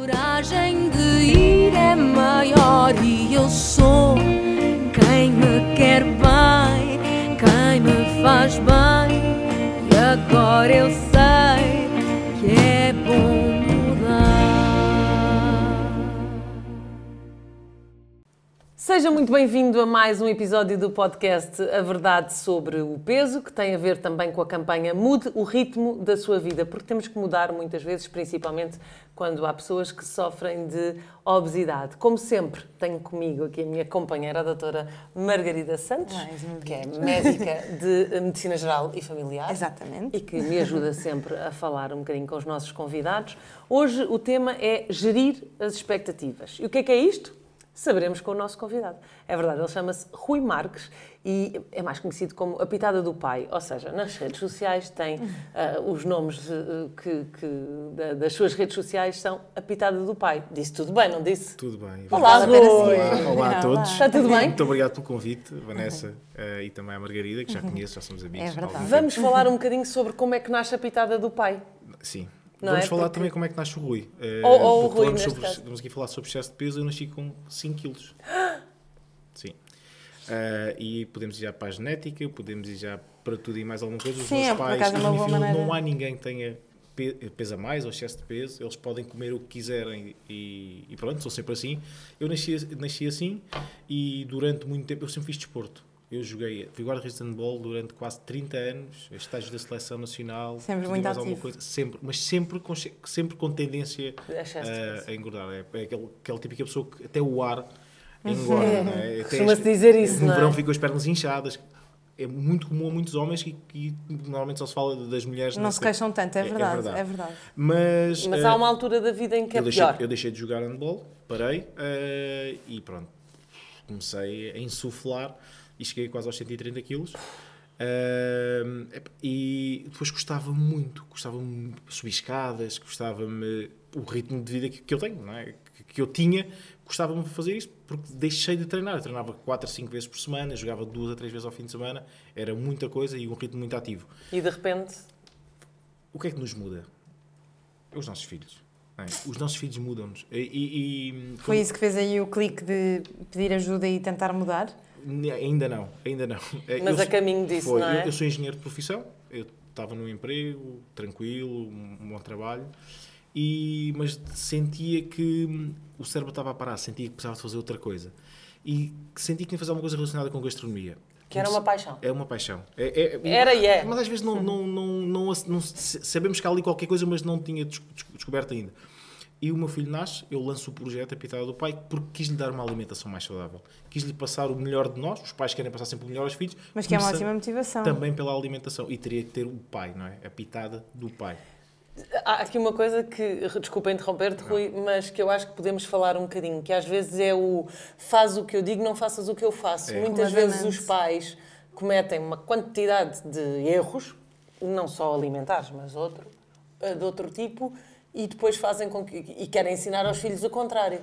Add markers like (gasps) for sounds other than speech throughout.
coragem de ir é maior e eu sou quem me quer bem, quem me faz bem. E agora eu Seja muito bem-vindo a mais um episódio do podcast A Verdade sobre o Peso, que tem a ver também com a campanha Mude o Ritmo da Sua Vida, porque temos que mudar muitas vezes, principalmente quando há pessoas que sofrem de obesidade. Como sempre, tenho comigo aqui a minha companheira, a doutora Margarida Santos, que é médica de Medicina Geral e Familiar. Exatamente. E que me ajuda sempre a falar um bocadinho com os nossos convidados. Hoje o tema é gerir as expectativas. E o que é que é isto? Saberemos com o nosso convidado. É verdade, ele chama-se Rui Marques e é mais conhecido como a Pitada do Pai. Ou seja, nas redes sociais tem ah, os nomes eh, que, que- da- das suas redes sociais são a Pitada do Pai. Disse tudo bem, não disse? Tudo bem. Olá, a Rui! Olá, olá a todos. Está tudo bem? Muito obrigado pelo convite, Vanessa, eh, e também à Margarida, que já conheço, já somos amigos. É verdade. Vamos falar um bocadinho sobre como é que nasce a Pitada do Pai. Sim. Não Vamos é? falar Porque- também como é que nasce o Rui. Eh, Ou- ou o porque Rui, neste sobre, caso. Vamos aqui falar sobre excesso de peso. Eu nasci com 5 quilos. (gasps) Sim. Eh, e podemos ir já para a genética, podemos ir já para tudo e mais alguma coisa. Os Sim, meus é, pais, é uma maneira. não há ninguém que tenha pe- pesa mais ou excesso de peso, eles podem comer o que quiserem e, e pronto, sou sempre assim. Eu nasci, nasci assim e durante muito tempo eu sempre fiz desporto. Eu joguei, fui guarda-redes de handball durante quase 30 anos, estágios da seleção nacional, Sempre muito mais alguma ativo. coisa, sempre, mas sempre com, sempre com tendência de a, engordar. É, é aquele, aquela típica pessoa que até o ar engorda. não é? (laughs) Costuma-se as- dizer isso, no não é? verão ficam as pernas inchadas. É muito comum a muitos homens e, e normalmente só se fala das mulheres. Não se queixam tanto, é verdade, é verdade. Mas, Mas eh, há uma altura da vida em que é eu, deixei, pior. eu deixei de jogar handball, parei eh, e pronto. Comecei a insuflar e cheguei quase aos 130 quilos. Eh, e depois gostava muito, gostava-me de subir escadas, gostava-me o ritmo de vida que, que eu tenho, não é? que, que eu tinha, gostava-me de fazer isso porque deixei de treinar. Eu treinava 4 a 5 vezes por semana, jogava 2 a 3 vezes ao fim de semana, era muita coisa e um ritmo muito ativo. E de repente O que é que nos muda? É os nossos filhos. é? Os nossos filhos mudam-nos. E, e- e- Foi isso que fez aí o clique de pedir ajuda e tentar mudar? Ainda não, ainda não. (laughs) Mas eu a caminho disso, foi. não é? Eu, eu sou engenheiro de profissão, eu estava num emprego tranquilo, um um bom trabalho, e, mas sentia que hum, o cérebro estava a parar, sentia que precisava de fazer outra coisa. E sentia que tinha que fazer alguma coisa relacionada com gastronomia. que era uma paixão. É uma paixão. É- é- Era e é. Mas às vezes não, não, não, não, sabemos que há ali qualquer coisa, mas não tinha des- des- descoberto ainda. E o meu filho nasce, eu lanço o projeto A Pitada do Pai porque quis-lhe dar uma alimentação mais saudável. Quis-lhe passar o melhor de nós, os pais querem passar sempre o melhor aos filhos. Mas que é uma ótima motivação. Também pela alimentação. E teria que ter o pai, não é? A pitada do pai. Há aqui uma coisa que, desculpa interromper-te, Rui, mas que eu acho que podemos falar um bocadinho, que às vezes é o faz o que eu digo, não faças o que eu faço. É. Muitas vezes os pais cometem uma quantidade de erros, não só alimentares, mas outro, eh, de outro tipo, e depois fazem com que. e querem ensinar aos filhos o contrário.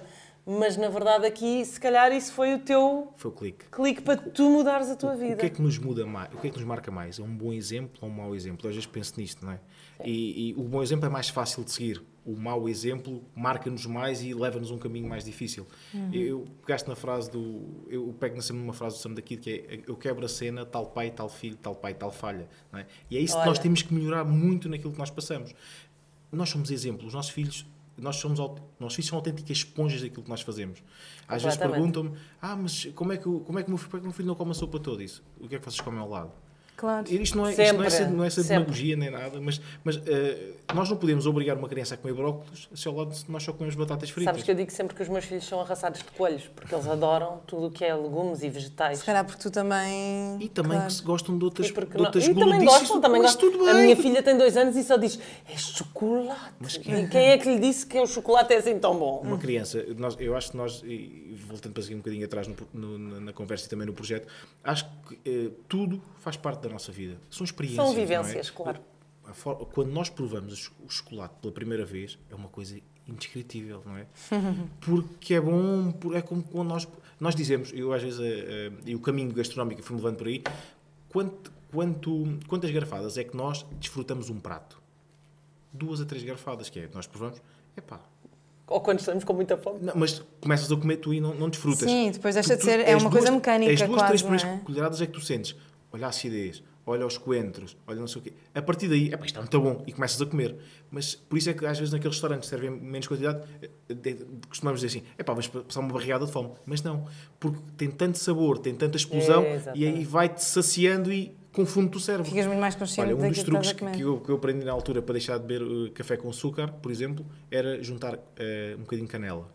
Mas na verdade aqui, se calhar, isso foi o teu Foi o clique. clique para tu mudares a tua vida. O que é que nos muda mais? O que é que nos marca mais? É um bom exemplo ou um mau exemplo? Eu às vezes penso nisto, não é? E, e o bom exemplo é mais fácil de seguir. O mau exemplo marca-nos mais e leva-nos um caminho mais difícil. Eu gasto na frase do. Eu pego sempre numa frase do Sam daqui que é eu quebro a cena, tal pai, tal filho, tal pai, tal falha. É? E é isso que nós Olha. temos que melhorar muito naquilo que nós passamos. Nós somos exemplos, os nossos filhos. Nós somos, nossos filhos são autênticas esponjas daquilo que nós fazemos. Às vezes perguntam-me: Ah, mas como é, que, como é que meu filho, como é que meu filho não come a sopa toda? Isso? O que é que vocês comem ao lado? Claro. Isto não é, isto não é, ser, não é sempre. demagogia nem nada, mas, mas eh, nós não podemos obrigar uma criança a comer brócolis se ao lado nós só comemos batatas fritas. Sabes que eu digo sempre que os meus filhos são arrasados de coelhos, porque eles adoram tudo o que é legumes e vegetais. Se calhar porque tu também. E também Claro. que se gostam de outras, E, de outras e também gostam, também Mas gostam. tudo A minha filha tem dois anos e só diz, é chocolate. E quem é que lhe disse que o chocolate é assim tão bom? Uma criança, nós, eu acho que nós, e voltando para seguir um bocadinho atrás no- no- na- na conversa e também no projeto, acho que eh, tudo faz parte da nossa vida. São experiências. São é? vivências, claro. A for- Quando nós provamos o chocolate pela primeira vez, é uma coisa indescritível, não é? (laughs) Porque é bom, é como quando nós, nós dizemos, eu às vezes, eh, eh, e o caminho gastronómico fui-me levando por aí, quanto, quanto, quantas garfadas é que nós desfrutamos um prato? Duas a três garfadas, que é, nós provamos, epá, Ou quando estamos com muita fome. Não, mas começas a comer tu e não, não desfrutas. Sim, depois deixa Tu- de ser- é uma coisa duas- mecânica As duas, quase, três primeiras é? colheradas é que tu sentes. Olha a acidez, olha os coentros, olha não sei o quê. A partir daí, epá, isto está muito bom e começas a comer. Mas por isso é que às vezes naqueles restaurantes servem menos quantidade, eh, costumamos dizer assim, epá, vais passar uma barriada de fome. Mas não, porque tem tanto sabor, tem tanta explosão É, e aí vai-te saciando e confunde o cérebro. Ficas muito mais consciente Olha, um dos truques que, que eu, que eu aprendi na altura para deixar de beber uh, café com açúcar, por exemplo, era juntar eh, um bocadinho de canela.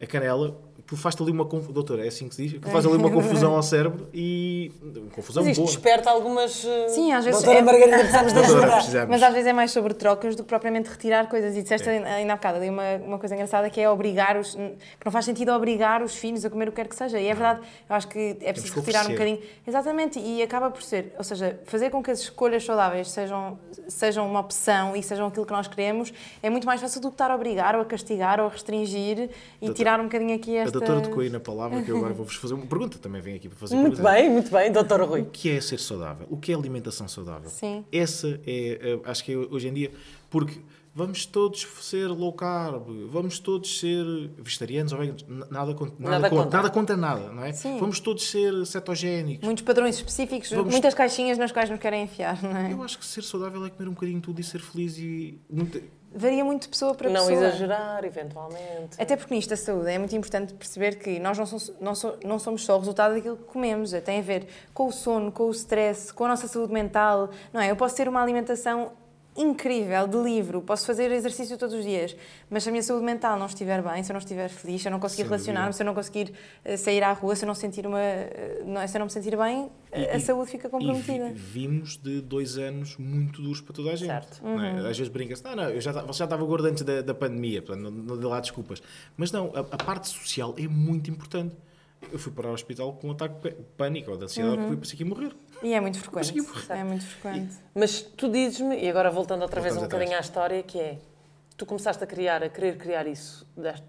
A canela, que faz-te ali uma confusão, doutora, é assim que se diz? Que faz ali uma confusão (laughs) ao cérebro e. Uma confusão Mas isto boa. desperta algumas. eh, Sim, às vezes Doutora é- Margarida, precisamos de ajudar. Mas às vezes é mais sobre trocas do que propriamente retirar coisas. E disseste É. ainda há bocado ali uma, uma coisa engraçada que é obrigar os. que não faz sentido obrigar os filhos a comer o que quer que seja. E é verdade, eu acho que é preciso que retirar um bocadinho. Exatamente, e acaba por ser. Ou seja, fazer com que as escolhas saudáveis sejam, sejam uma opção e sejam aquilo que nós queremos é muito mais fácil do que estar a obrigar ou a castigar ou a restringir e Doutor- tirar um bocadinho aqui A esta. doutora tocou aí na palavra que eu agora vou-vos fazer uma pergunta. Também vem aqui para fazer Muito pergunta. bem, muito bem, doutor Rui. O que é ser saudável? O que é alimentação saudável? Sim. Essa é, eh, acho que é hoje em dia, porque vamos todos ser low carb, vamos todos ser vegetarianos ou veganos, nada, contra, nada, Nada contra, nada contra nada, não é? Sim. Vamos todos ser cetogénicos. Muitos padrões específicos, Vamos- muitas caixinhas nas quais nos querem enfiar, não é? Eu acho que ser saudável é comer um bocadinho tudo e ser feliz e. Varia muito de pessoa para Não pessoa. exagerar, eventualmente. Até porque nisto da saúde é muito importante perceber que nós não somos, não, so- não somos só o resultado daquilo que comemos, tem a ver com o sono, com o stress, com a nossa saúde mental, não é? Eu posso ter uma alimentação incrível, de livro, posso fazer exercício todos os dias, mas se a minha saúde mental não estiver bem, se eu não estiver feliz, se eu não conseguir relacionar-me, se eu não conseguir eh, sair à rua, se eu não sentir uma, eh, não é? se eu não me sentir bem, E- a e- saúde fica comprometida. vi- vimos de dois anos muito duros para toda a gente. Certo. não é? Às vezes brinca-se, não, não, eu já, você já estava gordo antes da, da pandemia, portanto, não, não dê lá desculpas. Mas não, a, a parte social é muito importante. Eu fui para o hospital com um ataque de pânico ou de ansiedade, porque eu pensei que ia morrer. E é muito frequente. Morrer. É muito frequente. Mas tu dizes-me, e agora voltando outra vez um bocadinho à história, que é, tu começaste a criar, a querer criar isso, deste,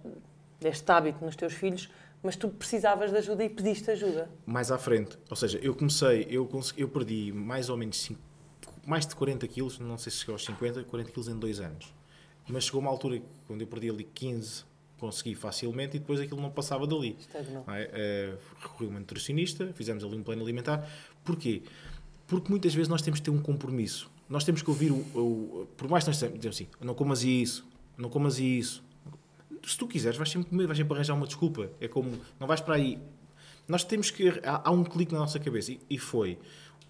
deste hábito nos teus filhos, mas tu precisavas de ajuda e pediste ajuda. mais à frente. Ou seja, eu comecei, eu, consegui, eu perdi mais ou menos cinco- mais de 40 quilos, não sei se chegou aos 50, 40 quilos em dois anos. Mas chegou uma altura quando eu perdi ali 15, consegui facilmente e depois aquilo não passava dali. Estagnou. Não é? Eh, recorri a uma nutricionista, fizemos ali um plano alimentar. Porquê? Porque muitas vezes nós temos que ter um compromisso. Nós temos que ouvir o. o- por mais que nós dizemos assim, não comas isso, não comas isso. Se tu quiseres, vais sempre comer, vais sempre arranjar uma desculpa. É como, não vais para aí. Nós temos que. Há, há um clique na nossa cabeça e, e foi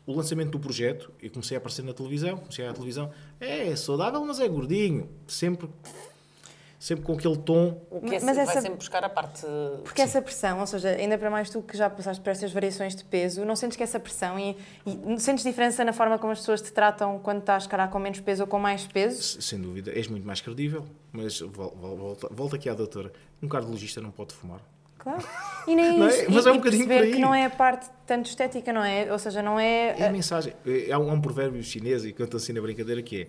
o lançamento do projeto. Eu comecei a aparecer na televisão, comecei à televisão. É, é saudável, mas é gordinho. Sempre, sempre com aquele tom. O que é, Mas vai essa- sempre buscar a parte... Porque essa pressão, ou seja, ainda para mais tu que já passaste por essas variações de peso, não sentes que essa pressão e, e sentes diferença na forma como as pessoas te tratam quando estás, cara, com menos peso ou com mais peso? Sem dúvida, és muito mais credível. Mas vol- vol- volta, volta aqui à doutora. Um cardiologista não pode fumar. Claro. E nem (laughs) Não é? isso. Mas e, é um e bocadinho por perceber aí. que não é a parte tanto estética, não é? Ou seja, não é. É a mensagem. É, Há um, há um provérbio chinês, e conto assim na brincadeira, que é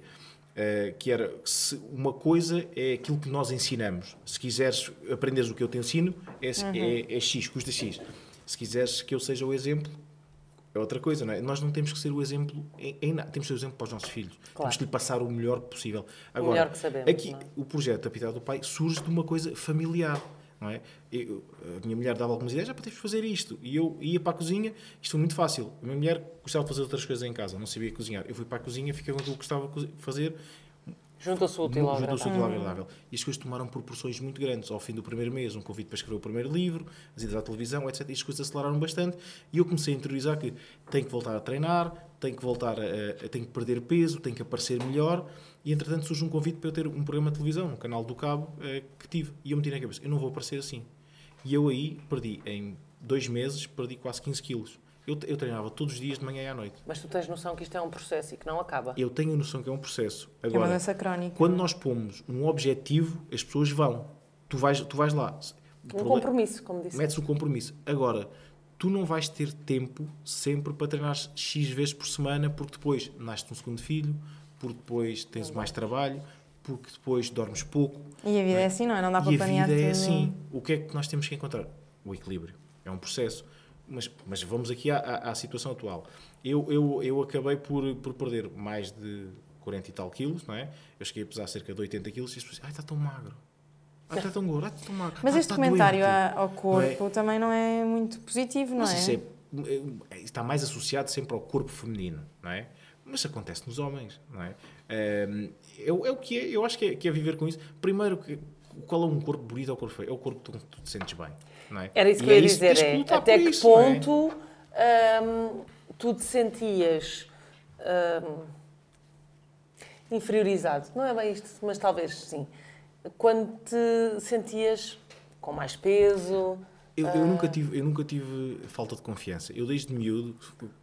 eh, que era se uma coisa é aquilo que nós ensinamos. Se quiseres aprenderes o que eu te ensino, é, é, é X, custa X. Se quiseres que eu seja o exemplo, é outra coisa, não é? Nós não temos que ser o exemplo em, em nada. Temos que ser o exemplo para os nossos filhos. Temos que lhe passar o melhor possível. Agora, melhor que sabemos, aqui, é? o projeto Piedade do Pai surge de uma coisa familiar. Não é? Eu- a minha mulher dava algumas ideias, já podemos fazer isto. E eu ia para a cozinha, isto foi muito fácil. A minha mulher gostava de fazer outras coisas em casa, não sabia cozinhar. Eu fui para a cozinha, fiquei com aquilo que gostava de fazer, Juntou-se o útil ao útil ao agradável. E as coisas tomaram proporções muito grandes. Ao fim do primeiro mês, um convite para escrever o primeiro livro, as idas à televisão, etc. E as coisas aceleraram bastante. E eu comecei a interiorizar que tenho que voltar a treinar, tenho que voltar a, a- tenho que perder peso, tenho que aparecer melhor. E entretanto surge um convite para eu ter um programa de televisão, um canal do Cabo, eh, que tive. E eu meti na cabeça, eu não vou aparecer assim. E eu aí perdi, em dois meses, perdi quase 15 quilos. Eu, eu treinava todos os dias de manhã e à noite. Mas tu tens noção que isto é um processo e que não acaba. Eu tenho a noção que é um processo. é uma Agora, doença crónica. quando nós pomos um objetivo, as pessoas vão. Tu vais, tu vais lá. Um problema- compromisso, como disse. Metes o compromisso. Agora, tu não vais ter tempo sempre para treinar X vezes por semana, porque depois nasce um segundo filho, porque depois tens mais trabalho, porque depois dormes pouco. E a vida é assim, não é? Não dá para E a vida tudo. é assim. O que é que nós temos que encontrar? O equilíbrio. É um processo. Mas, mas vamos aqui à, à- à situação atual. Eu, eu, eu acabei por, por perder mais de 40 e tal quilos, não é? Eu cheguei a pesar cerca de 80 quilos e as pessoas ai, está tão magro. Ah, está tão gordo. Ah, tão magro. Mas Ah, este está comentário doente. ao corpo também não é muito positivo, não Mas é? isso é, é- está mais associado sempre ao corpo feminino, não é? Mas acontece nos homens, não é? Ehm, É, o- é que é, eu acho que é, que é viver com isso. Primeiro, que- qual é um corpo bonito ou um corpo feio? É o corpo que tu, tu te sentes bem, não é? Era isso que E eu é ia isso, dizer. É, até que isso, é? ponto hum, tu te sentias hum, inferiorizado? Não é bem isto, mas talvez sim. Quando te sentias com mais peso. Eu, eu nunca tive, eu nunca tive falta de confiança. Eu desde miúdo,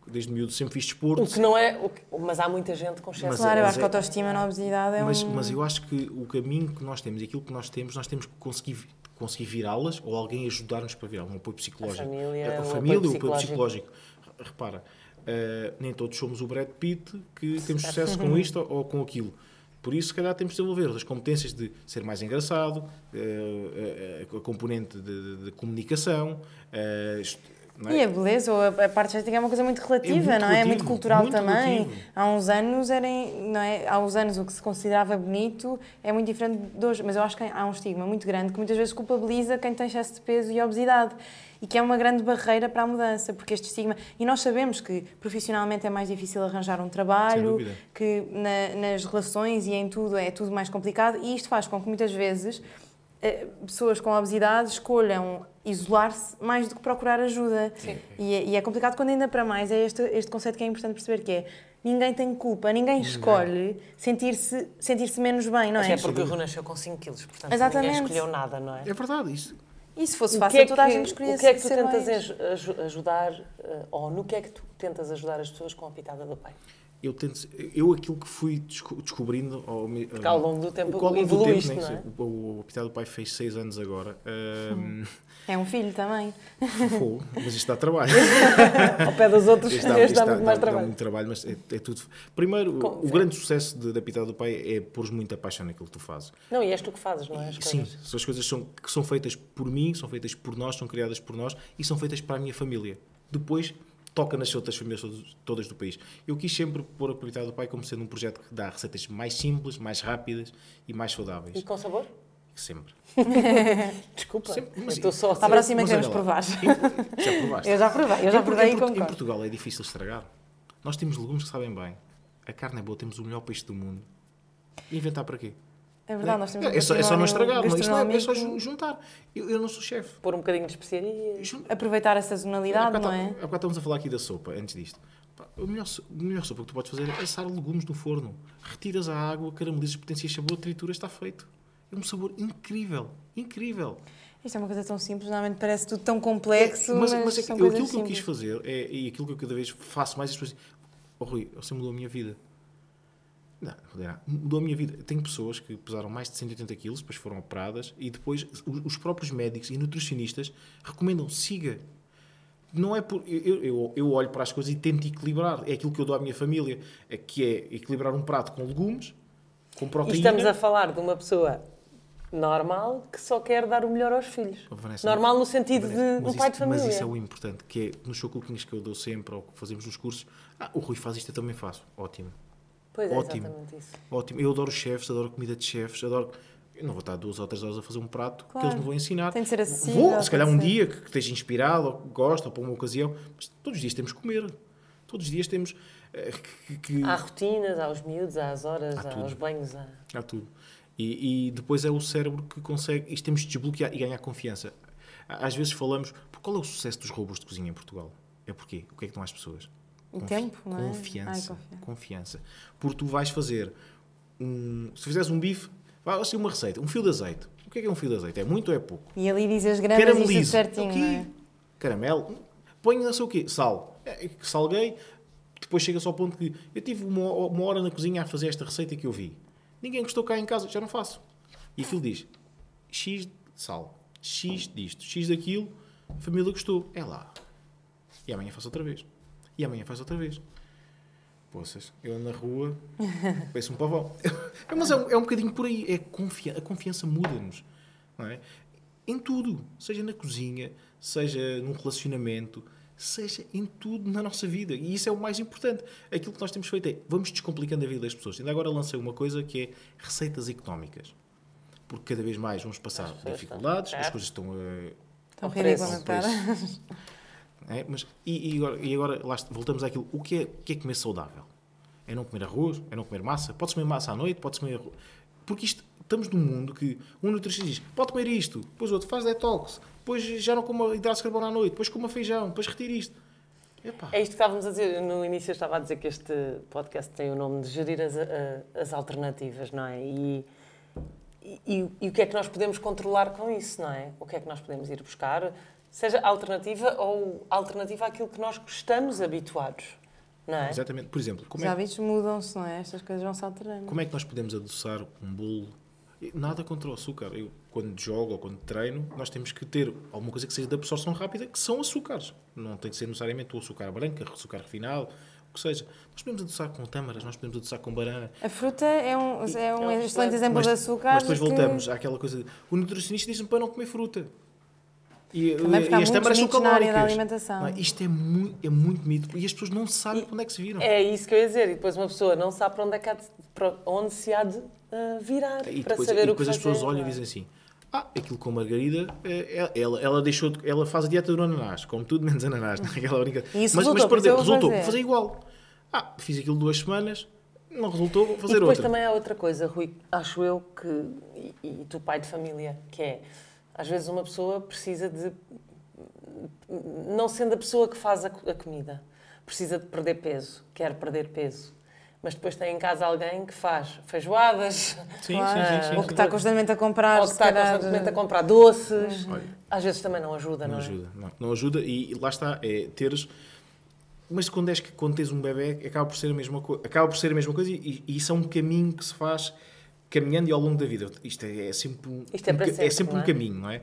desde miúdo sempre fiz desporto. O que não é. o que- mas há muita gente com excesso Mas Claro, eu é- acho que a é- autoestima na obesidade é Mas, um... mas eu acho que o caminho que nós temos e aquilo que nós temos, nós temos que conseguir, conseguir virá-las ou alguém ajudar-nos para virar um apoio psicológico. família, a, o família, apoio o apoio psicológico. psicológico. Repara, eh, nem todos somos o Brad Pitt que temos sucesso com (laughs) isto ou, ou com aquilo. Por isso, se calhar, temos de desenvolver as competências de ser mais engraçado, eh, a, a componente de, de comunicação, eh, é? E a beleza ou a, parte estética é uma coisa muito relativa, muito não é? É relativo, muito cultural muito também. relativo. Há uns anos era, em- não é? Há uns anos o que se considerava bonito é muito diferente de hoje, mas eu acho que há um estigma muito grande que muitas vezes culpabiliza quem tem excesso de peso e obesidade. E que é uma grande barreira para a mudança, porque este estigma. E nós sabemos que profissionalmente é mais difícil arranjar um trabalho, que na- nas relações e em tudo é tudo mais complicado, e isto faz com que muitas vezes eh, pessoas com obesidade escolham isolar-se mais do que procurar ajuda. E, é, e é complicado quando ainda para mais é este, este conceito que é importante perceber que é ninguém tem culpa, ninguém escolhe sentir-se sentir menos bem, não é? Até porque o Rui nasceu com 5 quilos, portanto Exatamente. ninguém escolheu nada, não é? É verdade, isso. E se fosse O fácil, que é toda a gente escolhia O que é que tu tentas aj- ajudar, eh, ou no que é que tu tentas ajudar as pessoas com a pitada do pai? Eu, tento, eu aquilo que fui desco- descobrindo ao, Porque ao longo do tempo ao longo do tempo, não é? né? O, o, o Pitado do Pai fez 6 anos agora. Ahm, É um filho também. pô, mas isto dá trabalho. (laughs) Ao pé dos outros, Isto dá, dá, isto dá- muito mais dá- dá trabalho. muito trabalho, mas é, é tudo. Primeiro, Com- o grande sucesso de- da Pitada do Pai é pôr muita paixão naquilo que tu fazes. Não, e és tu que fazes, não é? As Sim, coisas. são as coisas são, que são feitas por mim, são feitas por nós, são criadas por nós e são feitas para a minha família. Depois toca nas outras famílias todas do país. Eu quis sempre pôr a Pitada do Pai como sendo um projeto que dá receitas mais simples, mais rápidas e mais saudáveis. E com sabor? Sempre. (laughs) Desculpa, Sempre, mas- estou só a Para a ser- próxima queremos provar. Já provaste? Eu já provei, eu já provei em e Em. Portugal é difícil estragar. Nós temos legumes que sabem bem. A carne é boa, temos o melhor peixe do mundo. Inventar para quê? É verdade, nós temos um é, só, é só não estragar, isto é, é só juntar. Eu, eu não sou chefe. Pôr um bocadinho de especiarias. Jun- Aproveitar a sazonalidade, não é? Há bocado estamos a falar aqui da sopa, antes disto. A melhor, a melhor sopa que tu podes fazer é assar legumes no forno. Retiras a água, caramelizas, potencias sabor, trituras, está feito. É um sabor incrível. Incrível. Isto é uma coisa tão simples, normalmente parece tudo tão complexo, É, mas, mas, mas é que aquilo que eu quis simples. fazer é, e aquilo que eu cada vez faço mais as pessoas dizem, oh Rui, você mudou a minha vida. Não, não, mudou a minha vida. Tenho pessoas que pesaram mais de 180 quilos, depois foram operadas e depois os, os próprios médicos e nutricionistas recomendam siga. Não é por. Eu, eu, eu olho para as coisas e tento equilibrar. É aquilo que eu dou à minha família, é que é equilibrar um prato com legumes, com E proteína. estamos a falar de uma pessoa normal que só quer dar o melhor aos filhos. Oh, Vanessa, normal no sentido Vanessa, de um pai de isso- família. Mas isso é o importante, que é nos showcookings que eu dou sempre, ou que fazemos nos cursos, ah, o Rui faz isto, eu também faço. Ótimo. Pois é, Ótimo. exatamente isso. Ótimo. Eu adoro chefes, adoro comida de chefes, adoro. Eu não vou estar duas ou três horas a fazer um prato que Claro. eles me vão ensinar. Tem de ser acessível, Vou, se calhar de um dia que, que esteja inspirado, ou que gosta, ou para uma ocasião, mas todos os dias temos que comer. Todos os dias temos eh, que, que- Há rotinas, há os miúdos, há as horas, Há há, os banhos. Há... Há tudo. E, e depois é o cérebro que consegue. Isto temos de desbloquear e ganhar confiança. Às vezes falamos. Qual é o sucesso dos robôs de cozinha em Portugal? É porquê? O que é que dão às pessoas? O tempo, não é? Confiança. Ai, confiança. Porque tu vais fazer um. Se fizeres um bife, vai assim uma receita, um fio de azeite. O que é que é um fio de azeite? É muito ou é pouco? E ali diz as gramas Caramelizo. certinho, O quê? não é? Caramelo. Põe não sei o quê. Sal. É, Salguei. Depois chega-se ao ponto que eu tive uma, uma hora na cozinha a fazer esta receita que eu vi. Ninguém gostou cá em casa, já não faço. E aquilo diz X de sal, X disto, X daquilo, a família gostou. É lá. E amanhã faço outra vez. E amanhã faço outra vez. Poças, eu ando na rua, (laughs) penso um pavão. (laughs) Mas é um, é um bocadinho por aí. É confiança, a confiança muda-nos. Não é? Em tudo. Seja na cozinha, seja num relacionamento, seja em tudo na nossa vida. E isso é o mais importante. Aquilo que nós temos feito é vamos descomplicando a vida das pessoas. Ainda agora lancei uma coisa que é receitas económicas. porque cada vez mais vamos passar pessoas dificuldades, estão- as coisas estão a Tão Ao ridículo preço, na cara. É, mas, e, e agora, e agora lá voltamos àquilo. O que é, que é comer saudável? É não comer arroz? É não comer massa? Pode-se comer massa à noite? Pode-se comer arroz? Porque isto, estamos num mundo que um nutricionista diz pode comer isto, depois o outro faz detox, depois já não coma hidratos de carbono à noite, depois coma feijão, depois retira isto. Epá, É isto que estávamos a dizer. No início eu estava a dizer que este podcast tem o nome de gerir as, as alternativas, não é? E, e, e o que é que nós podemos controlar com isso, não é? O que é que nós podemos ir buscar, seja alternativa ou alternativa àquilo que nós estamos habituados, não é? Exatamente. Por exemplo, como Os é, hábitos mudam-se, não é? Estas coisas vão se alterando. como é que nós podemos adoçar um bolo? Nada contra o açúcar. Eu, quando jogo ou quando treino, nós temos que ter alguma coisa que seja de absorção rápida, que são açúcares. Não tem que ser necessariamente o açúcar branco, o açúcar refinado, o que seja. Nós podemos adoçar com tâmaras, nós podemos adoçar com banana. A fruta é um, é um um excelente exemplo mas, de açúcar. mas depois que- voltamos àquela coisa. de- o nutricionista diz-me para não comer fruta. E, Também e as tâmaras são mitos na área da calóricas. alimentação. Não é? Isto é muito, é muito mito. E as pessoas não sabem para onde é que se viram. É isso que eu ia dizer. E depois uma pessoa não sabe para onde, é que há de, para onde se há de ah, virar E para depois, saber e o que depois as fazer, pessoas olham e é? dizem assim: Ah, aquilo com margarida, eh, ela, ela, deixou de- ela faz a dieta do ananás, come tudo menos ananás, (laughs) naquela brincadeira. E isso mas, resultou, mas perdeu, resultou, fazer. vou fazer igual. Ah, fiz aquilo duas semanas, não resultou, vou E fazer depois outra. também há outra coisa, Rui, acho eu que, e, e tu pai de família, que é, às vezes uma pessoa precisa de, não sendo a pessoa que faz a, a comida, precisa de perder peso, quer perder peso, mas depois tem em casa alguém que faz feijoadas, Sim, Claro. sim, sim, sim. Ou que está constantemente a comprar, ou que está calhar, constantemente a comprar doces, Olha, às vezes também não ajuda, não, não é? ajuda, não, não ajuda e lá está, é teres. Mas quando, és, que- quando tens um bebê, acaba por ser a mesma, co acaba por ser a mesma coisa e, e isso é um caminho que se faz caminhando e ao longo da vida. Isto é, é sempre um, Isto é um para ca- sempre, sempre não um é? caminho, não é?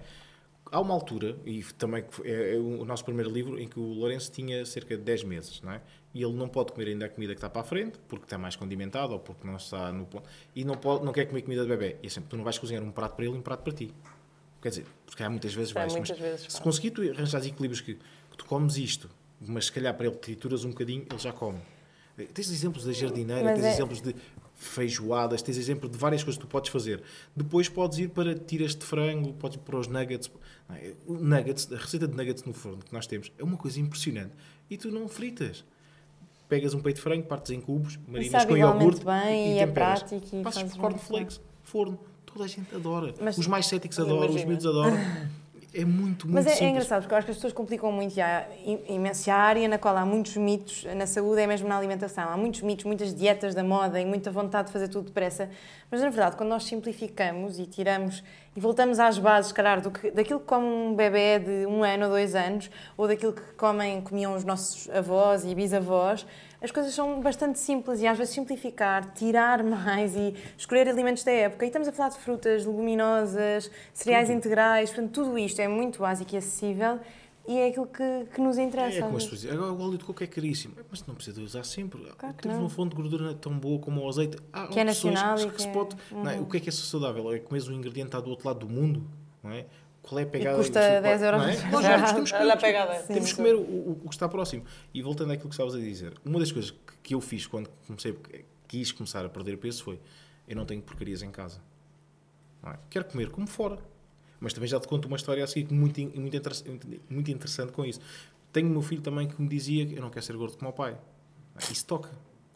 Há uma altura, e também é, é o nosso primeiro livro, em que o Lourenço tinha cerca de 10 meses, não é? E ele não pode comer ainda a comida que está para a frente, porque está mais condimentado ou porque não está no ponto. E não, pode, não quer comer comida de bebê. E sempre, tu não vais cozinhar um prato para ele e um prato para ti. Quer dizer, porque há muitas vezes É, vais. muitas mas vezes se conseguir tu arranjar equilíbrios que, que tu comes isto, mas se calhar para ele trituras um bocadinho, ele já come. Eh, Tens exemplos da jardineira, Mas tens é- exemplos de feijoadas, tens exemplos de várias coisas que tu podes fazer. Depois podes ir para tiras de frango, podes ir para os nuggets. É? Nuggets, a receita de nuggets no forno que nós temos é uma coisa impressionante. E tu não fritas. Pegas um peito de frango, partes em cubos, marinas com iogurte bem e é temperas. prático e Passas fazes por cornflakes, forno. Toda a gente adora. Mas- os mais céticos adoram, os imagino. miúdos adoram. (laughs) É muito, muito Mas é, é engraçado, porque eu acho que as pessoas complicam muito e há im- imensa área na qual há muitos mitos na saúde, é mesmo na alimentação. Há muitos mitos, muitas dietas da moda e muita vontade de fazer tudo depressa. Mas, na verdade, quando nós simplificamos e tiramos e voltamos às bases, se calhar, do que, daquilo que come um bebê de um ano ou dois anos, ou daquilo que comem, comiam os nossos avós e bisavós, as coisas são bastante simples e às vezes simplificar, tirar (laughs) mais e escolher alimentos da época. E estamos a falar de frutas, leguminosas, cereais integrais, portanto, tudo isto é muito básico e acessível e é aquilo que, que nos interessa. É como as pessoas agora o óleo de coco é caríssimo. Mas não precisa de usar sempre. Claro que Temos não. uma fonte de gordura tão boa como o azeite. Há Que é opções nacional que, e que que se é- pode. não é? O que é que é saudável? É comer um ingrediente que está do outro lado do mundo, não é? Qual é a pegada? custa Não é? 10 euros Não é? Nós já temos que comer, pegada. Temos que comer o, o- o que está próximo. E voltando àquilo que estavas a dizer, uma das coisas que, que eu fiz quando comecei, quis começar a perder peso foi: eu não tenho porcarias em casa. Não é? Quero comer como fora. Mas também já te conto uma história assim muito, muito, interess- muito interessante com isso. Tenho o meu filho também que me dizia que eu não quero ser gordo como o pai. Isso toca.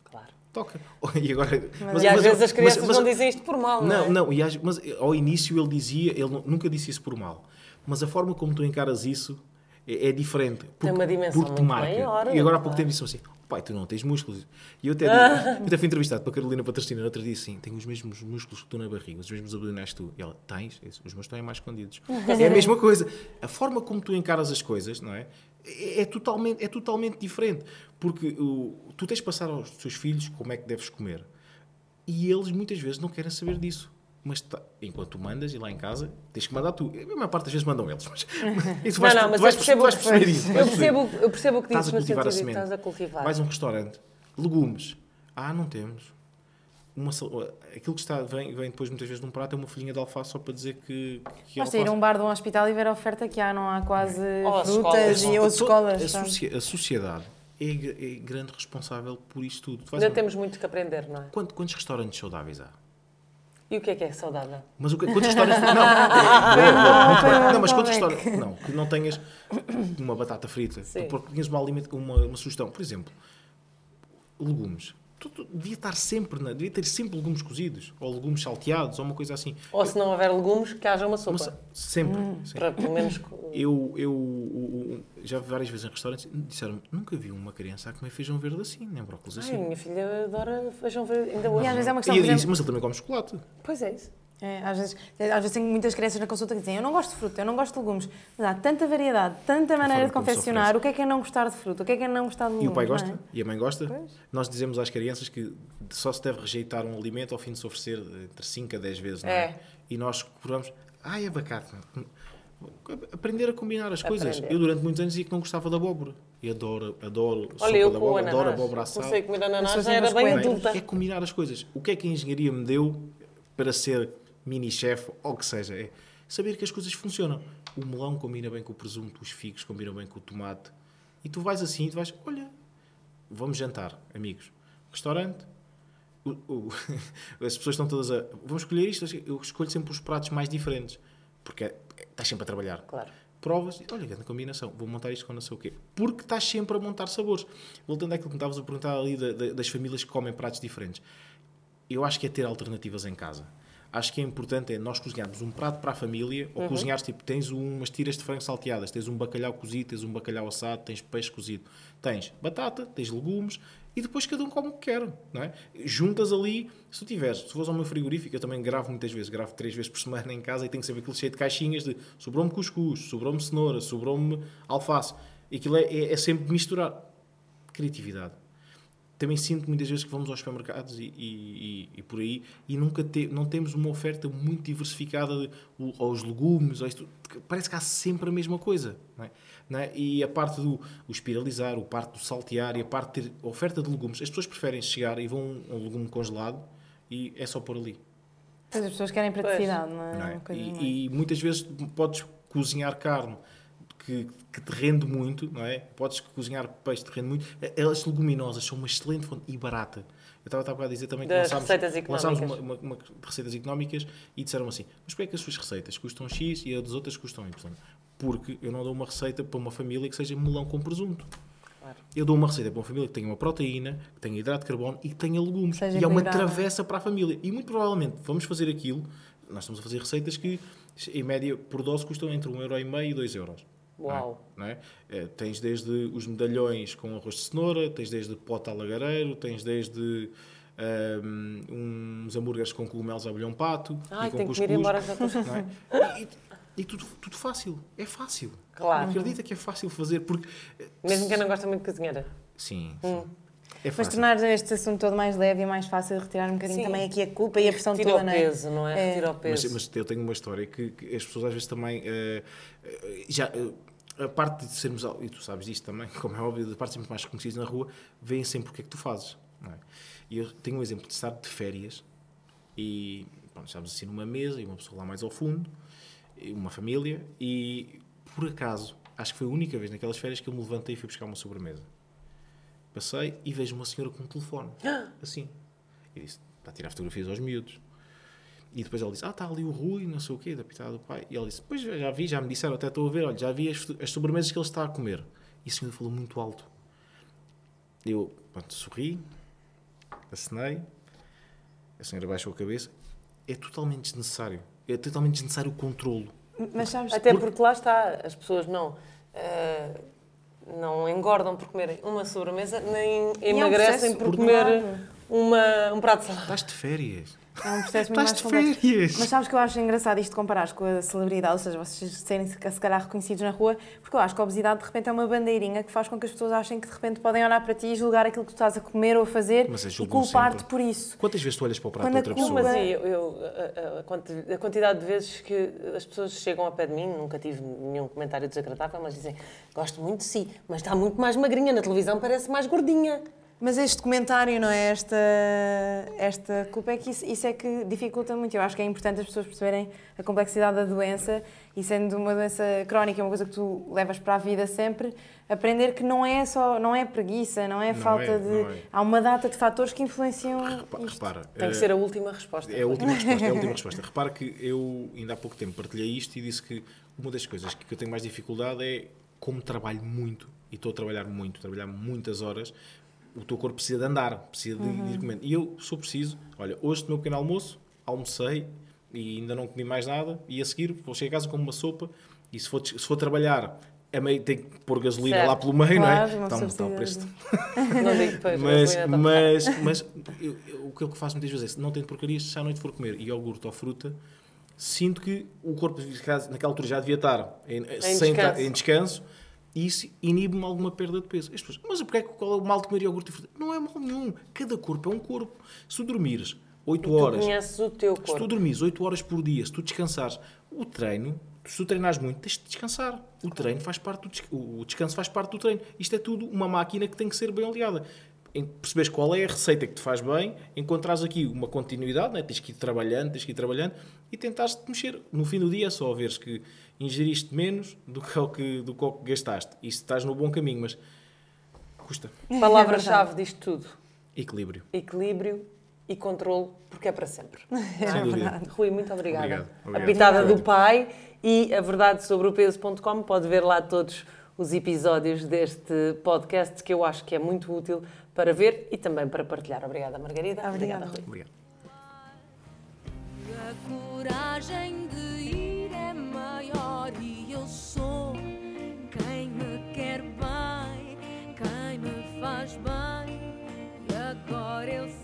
Claro. Toca. (laughs) E, agora, mas, e às mas- vezes as crianças mas- mas- não dizem isto por mal, não, Não, é? não, e às- mas ao início ele dizia, ele nu- nunca disse isso por mal. Mas a forma como tu encaras isso é, é diferente. Porque, uma dimensão te muito marca. maior, E agora há pouco claro. tempo disse assim: pai, tu não tens músculos. E eu até, digo- eu até fui entrevistado para a Carolina Patrocina no outro dia assim: tenho os mesmos músculos que tu na barriga, os mesmos abdominais que tu. E ela: tens? Os meus estão aí mais escondidos. é a mesma coisa. A forma como tu encaras as coisas, não é? É, é totalmente, é totalmente diferente. Porque o, tu tens de passar aos teus filhos como é que deves comer. E eles muitas vezes não querem saber disso. Mas tá- enquanto tu mandas e lá em casa, tens que mandar tu. A maior parte das vezes mandam eles. Mas, (laughs) tu vais, não, não, mas tu vais, eu percebo, tu vais perceber isso. eu percebo, eu percebo o que Estás dizes a no cultivar a semente. estás a cultivar. Vais a um restaurante, legumes. Ah, não temos. Uma, aquilo que está, vem, vem depois muitas vezes num prato é uma folhinha de alface só para dizer que, que é Basta ir a um bar de um hospital e ver a oferta que há, não há quase as frutas escolas. e ou escolas. A, a sociedade é, é grande responsável por isto tudo. Ainda temos muito que aprender, não é? Quant- quantos restaurantes saudáveis há? E o que é que é saudável? Mas o que, quantas histórias. (laughs) Não, não, foi não, bom mas quantas callback. histórias. Não, que não tenhas uma batata frita. Sim. Porque tinhas uma, uma sugestão. Por exemplo, legumes. Tu- tu- devia estar sempre, na, devia ter sempre legumes cozidos, ou legumes salteados, ou uma coisa assim. Ou se não houver legumes, que haja uma sopa. Uma sempre. Hum. sempre. Para pelo menos. (laughs) Eu, eu já vi várias vezes em restaurantes disseram nunca vi uma criança a comer feijão verde assim, nem brócolis Ai, a assim. minha filha adora feijão verde ainda hoje. E às vezes é uma questão, por exemplo, mas ele também come chocolate. Pois é isso. É, às, vezes, às vezes tenho muitas crianças na consulta que dizem eu não gosto de fruta, eu não gosto de legumes. Mas há tanta variedade, tanta maneira de confeccionar. O que é que é não gostar de fruta? O que é que é não gostar de legumes? E o pai não é? gosta? E a mãe gosta? Pois. Nós dizemos às crianças que só se deve rejeitar um alimento ao fim de se oferecer entre 5 a 10 vezes, não é? É. E nós provamos, ai, abacate. Aprender a combinar as coisas. Aprender. Eu durante muitos anos dizia que não gostava da abóbora. E adoro, adoro Olha, eu com abóbora, adoro abóbora assada. Comecei a comer ananás, já era bem adulta. É combinar as coisas. O que é que a engenharia me deu para ser mini-chefe, ou o que seja? É saber que as coisas funcionam. O melão combina bem com o presunto, os figos combinam bem com o tomate. E tu vais assim, tu vais, olha, vamos jantar, amigos. Restaurante. O- o- (laughs) as pessoas estão todas a. Vamos escolher isto. Eu escolho sempre os pratos mais diferentes. Porque é- estás sempre a trabalhar Claro. provas e olha, grande combinação, vou montar isto com não sei o quê. Porque estás sempre a montar sabores. Voltando àquilo que me estavas a perguntar ali da- da- das famílias que comem pratos diferentes. Eu acho que é ter alternativas em casa. Acho que é importante é nós cozinharmos um prato para a família ou cozinhares, tipo, tens umas tiras de frango salteadas, tens um bacalhau cozido, tens um bacalhau assado, tens peixe cozido, tens batata, tens legumes e depois cada um come o que quer, não é? Juntas ali, se tu tiveres, se fores ao meu frigorífico, eu também gravo muitas vezes, gravo três vezes por semana em casa e tenho sempre aquilo cheio de caixinhas de sobrou-me cuscuz, sobrou-me cenoura, sobrou-me alface. Aquilo é, é, é sempre misturar. Criatividade também sinto muitas vezes que vamos aos supermercados e, e- e- e por aí e nunca te- não temos uma oferta muito diversificada de, o- aos legumes, isto, parece que há sempre a mesma coisa. Não é? Não é? E a parte do o espiralizar, o parte do saltear e a parte de ter a oferta de legumes, as pessoas preferem chegar e vão a um legume congelado e é só pôr ali. Pois as pessoas querem praticidade, não é? não é? E, e muitas vezes podes cozinhar carne que, que te rende muito, não é? Podes cozinhar peixe que te rende muito. As leguminosas são uma excelente fonte e barata. Eu estava, estava a dizer também que lançámos, receitas lançámos uma, económicas. uma, uma receitas económicas e disseram assim: Mas porquê é que as suas receitas custam X e as das outras custam Y? Porque eu não dou uma receita para uma família que seja melão com presunto. Claro. Eu dou uma receita para uma família que tenha uma proteína, que tenha hidrato de carbono e que tenha legumes. Seja e é uma travessa para a família. E muito provavelmente vamos fazer aquilo. Nós estamos a fazer receitas que, em média, por dose custam entre 1,5€ e 2€. Euros. Uau. Não é? Tens desde os medalhões com arroz de cenoura, tens desde pote alagareiro, tens desde ahm, uns hambúrgueres com cogumelos a bolhão pato Ai, e com tenho que cuscuz. ir embora já. (laughs) não é? E, e- tudo, tudo fácil. É fácil. Claro. Acredita que é fácil fazer porque... eh, Mesmo quem não gosta muito de cozinhar. Sim, Hum. É Mas fácil. tornar este assunto todo mais leve e mais fácil, retirar um bocadinho Sim. também aqui a culpa e a pressão toda, o não é? peso, não é? É. Retira o Mas, peso. mas eu tenho uma história que, que as pessoas às vezes também. eh, já, eh, a parte de sermos. E tu sabes disto também, (laughs) como é óbvio, da parte de sermos mais reconhecidos na rua, veem sempre o que é que tu fazes. Não é? E eu tenho um exemplo de estar de férias e pronto, estávamos assim numa mesa e uma pessoa lá mais ao fundo, e uma família, e por acaso, acho que foi a única vez naquelas férias que eu me levantei e fui buscar uma sobremesa. Passei e vejo uma senhora com um telefone, (gasps) assim. E disse: está a tirar fotografias aos miúdos. E depois ela disse: Ah, está ali o Rui, não sei o quê, da pitada do pai. E ela disse: Pois já vi, já me disseram, até estou a ver, olha, já vi as, as sobremesas que ele está a comer. E a senhora falou muito alto. Eu, pronto, sorri, acenei, a senhora baixou a cabeça. É totalmente desnecessário. É totalmente desnecessário o controlo. Mas sabes, Até porque lá está, as pessoas não, eh, não engordam por comerem uma sobremesa, nem emagrecem processo por demorado. comer uma, um prato de salada. Estás de férias. É um processo muito Estás mais de complexo. férias. Mas sabes que eu acho engraçado isto comparares com a celebridade, ou seja, vocês serem se calhar reconhecidos na rua, porque eu acho que a obesidade de repente é uma bandeirinha que faz com que as pessoas achem que de repente podem olhar para ti e julgar aquilo que tu estás a comer ou a fazer Mas é e culpar-te por isso. Quantas vezes tu olhas para o prato Quando de outra culpa- pessoa? Mas eu, eu- a, a- a quantidade de vezes que as pessoas chegam ao pé de mim, nunca tive nenhum comentário desagradável, mas dizem, gosto muito de si, mas está muito mais magrinha, na televisão parece mais gordinha. Mas este comentário, não é? Esta, esta culpa é que isso, isso é que dificulta muito. Eu acho que é importante as pessoas perceberem a complexidade da doença e sendo uma doença crónica, uma coisa que tu levas para a vida sempre, aprender que não é só, não é preguiça, não é Não falta é, de... é. Há uma data de fatores que influenciam Repa- isto. repara, Tem que eh, ser a última resposta. É a última (laughs) resposta, é a última resposta. Repara que eu ainda há pouco tempo partilhei isto e disse que uma das coisas que eu tenho mais dificuldade é como trabalho muito e estou a trabalhar muito, trabalhar muitas horas, o teu corpo precisa de andar, precisa de, de ir comendo. E eu sou preciso, olha, hoje tomei um pequeno almoço, almocei e ainda não comi mais nada e a seguir vou chegar a casa com uma sopa e se for, se for trabalhar a meio tem que pôr gasolina Certo. lá pelo meio, Claro, não é? Está, está o preço (laughs) Não digo depois, mas, gasolina está mas, (laughs) mas eu- eu- o que eu faço muitas vezes é, não tenho porcarias, se à noite for comer iogurte ou fruta, sinto que o corpo, naquela altura, já devia estar em, sem descanso. ta- em descanso e isso inibe-me alguma perda de peso. As pessoas, mas porque é que qual é o mal de comer iogurte e fruta? Não é mal nenhum. Cada corpo é um corpo. Se tu dormires 8 Tu horas, conheces o teu se tu corpo. dormires 8 horas por dia, se tu descansares, o treino, se tu treinares muito, tens de descansar. O treino faz parte do o descanso faz parte do treino. Isto é tudo uma máquina que tem que ser bem aliada. Em perceberes qual é a receita que te faz bem, encontrares aqui uma continuidade, né? tens que ir trabalhando, tens que ir trabalhando e tentares te mexer. No fim do dia é só veres que ingeriste menos do que o que, do que o que gastaste. E se estás no bom caminho, mas custa. Palavra-chave disto tudo: Equilíbrio. equilíbrio e controle, porque é para sempre. (laughs) Sem dúvida. Rui, muito obrigada. Obrigado, obrigado. A pitada Foi do pai e a verdade sobre o peso.com. Pode ver lá todos os episódios deste podcast, que eu acho que é muito útil para ver e também para partilhar. Obrigada, Margarida. Obrigada, Rui. Obrigado. A coragem de ir é maior e eu sou quem me quer bem, quem me faz bem. E agora eu.